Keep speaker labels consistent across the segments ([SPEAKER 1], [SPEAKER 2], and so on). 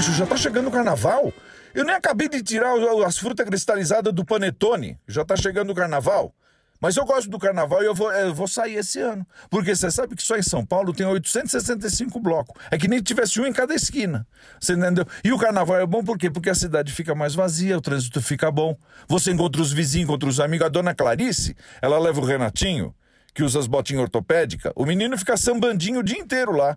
[SPEAKER 1] já tá chegando o carnaval. Eu nem acabei de tirar as frutas cristalizadas do panetone. Já tá chegando o carnaval. Mas eu gosto do carnaval e eu vou, eu vou sair esse ano. Porque você sabe que só em São Paulo tem 865 blocos. É que nem tivesse um em cada esquina. Você entendeu? E o carnaval é bom por quê? Porque a cidade fica mais vazia, o trânsito fica bom. Você encontra os vizinhos, encontra os amigos. A dona Clarice, ela leva o Renatinho, que usa as botinhas ortopédicas. O menino fica sambandinho o dia inteiro lá.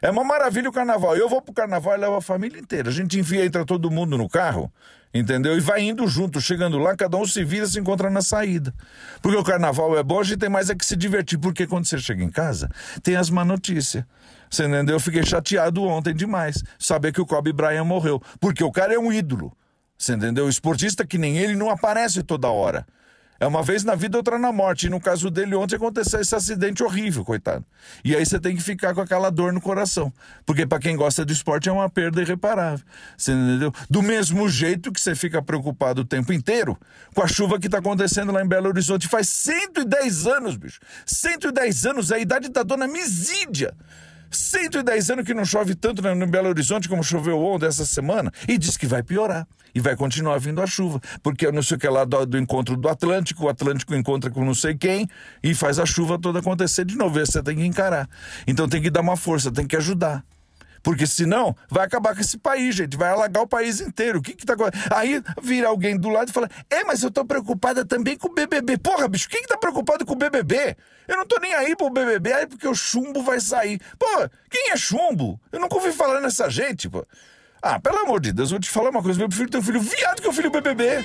[SPEAKER 1] É uma maravilha o carnaval. Eu vou pro carnaval e levo a família inteira. A gente enfia, entra todo mundo no carro, entendeu? E vai indo junto, chegando lá, cada um se vira e se encontra na saída. Porque o carnaval é bom, a gente tem mais é que se divertir. Porque quando você chega em casa, tem as má notícias. Você entendeu? Eu fiquei chateado ontem demais. Saber que o Kobe Bryant morreu. Porque o cara é um ídolo. Você entendeu? O esportista que nem ele não aparece toda hora. É uma vez na vida, outra na morte. E no caso dele, ontem aconteceu esse acidente horrível, coitado. E aí você tem que ficar com aquela dor no coração. Porque para quem gosta do esporte é uma perda irreparável. Você entendeu? Do mesmo jeito que você fica preocupado o tempo inteiro com a chuva que tá acontecendo lá em Belo Horizonte. Faz 110 anos, bicho. 110 anos, é a idade da dona Misídia. 110 anos que não chove tanto no Belo Horizonte como choveu ontem essa semana e diz que vai piorar e vai continuar vindo a chuva, porque eu não sei o que lá do, do, encontro do Atlântico, o Atlântico encontra com não sei quem e faz a chuva toda acontecer de novo. Você tem que encarar. Então tem que dar uma força, tem que ajudar. Porque senão vai acabar com esse país, gente. Vai alagar o país inteiro. O que que tá Aí vira alguém do lado e fala: É, mas eu tô preocupada também com o BBB. Porra, bicho, quem que tá preocupado com o BBB? Eu não tô nem aí pro BBB, aí porque o chumbo vai sair. Pô, quem é chumbo? Eu nunca ouvi falar nessa gente, pô. Ah, pelo amor de Deus, eu vou te falar uma coisa. Eu prefiro ter um filho viado que um filho BBB.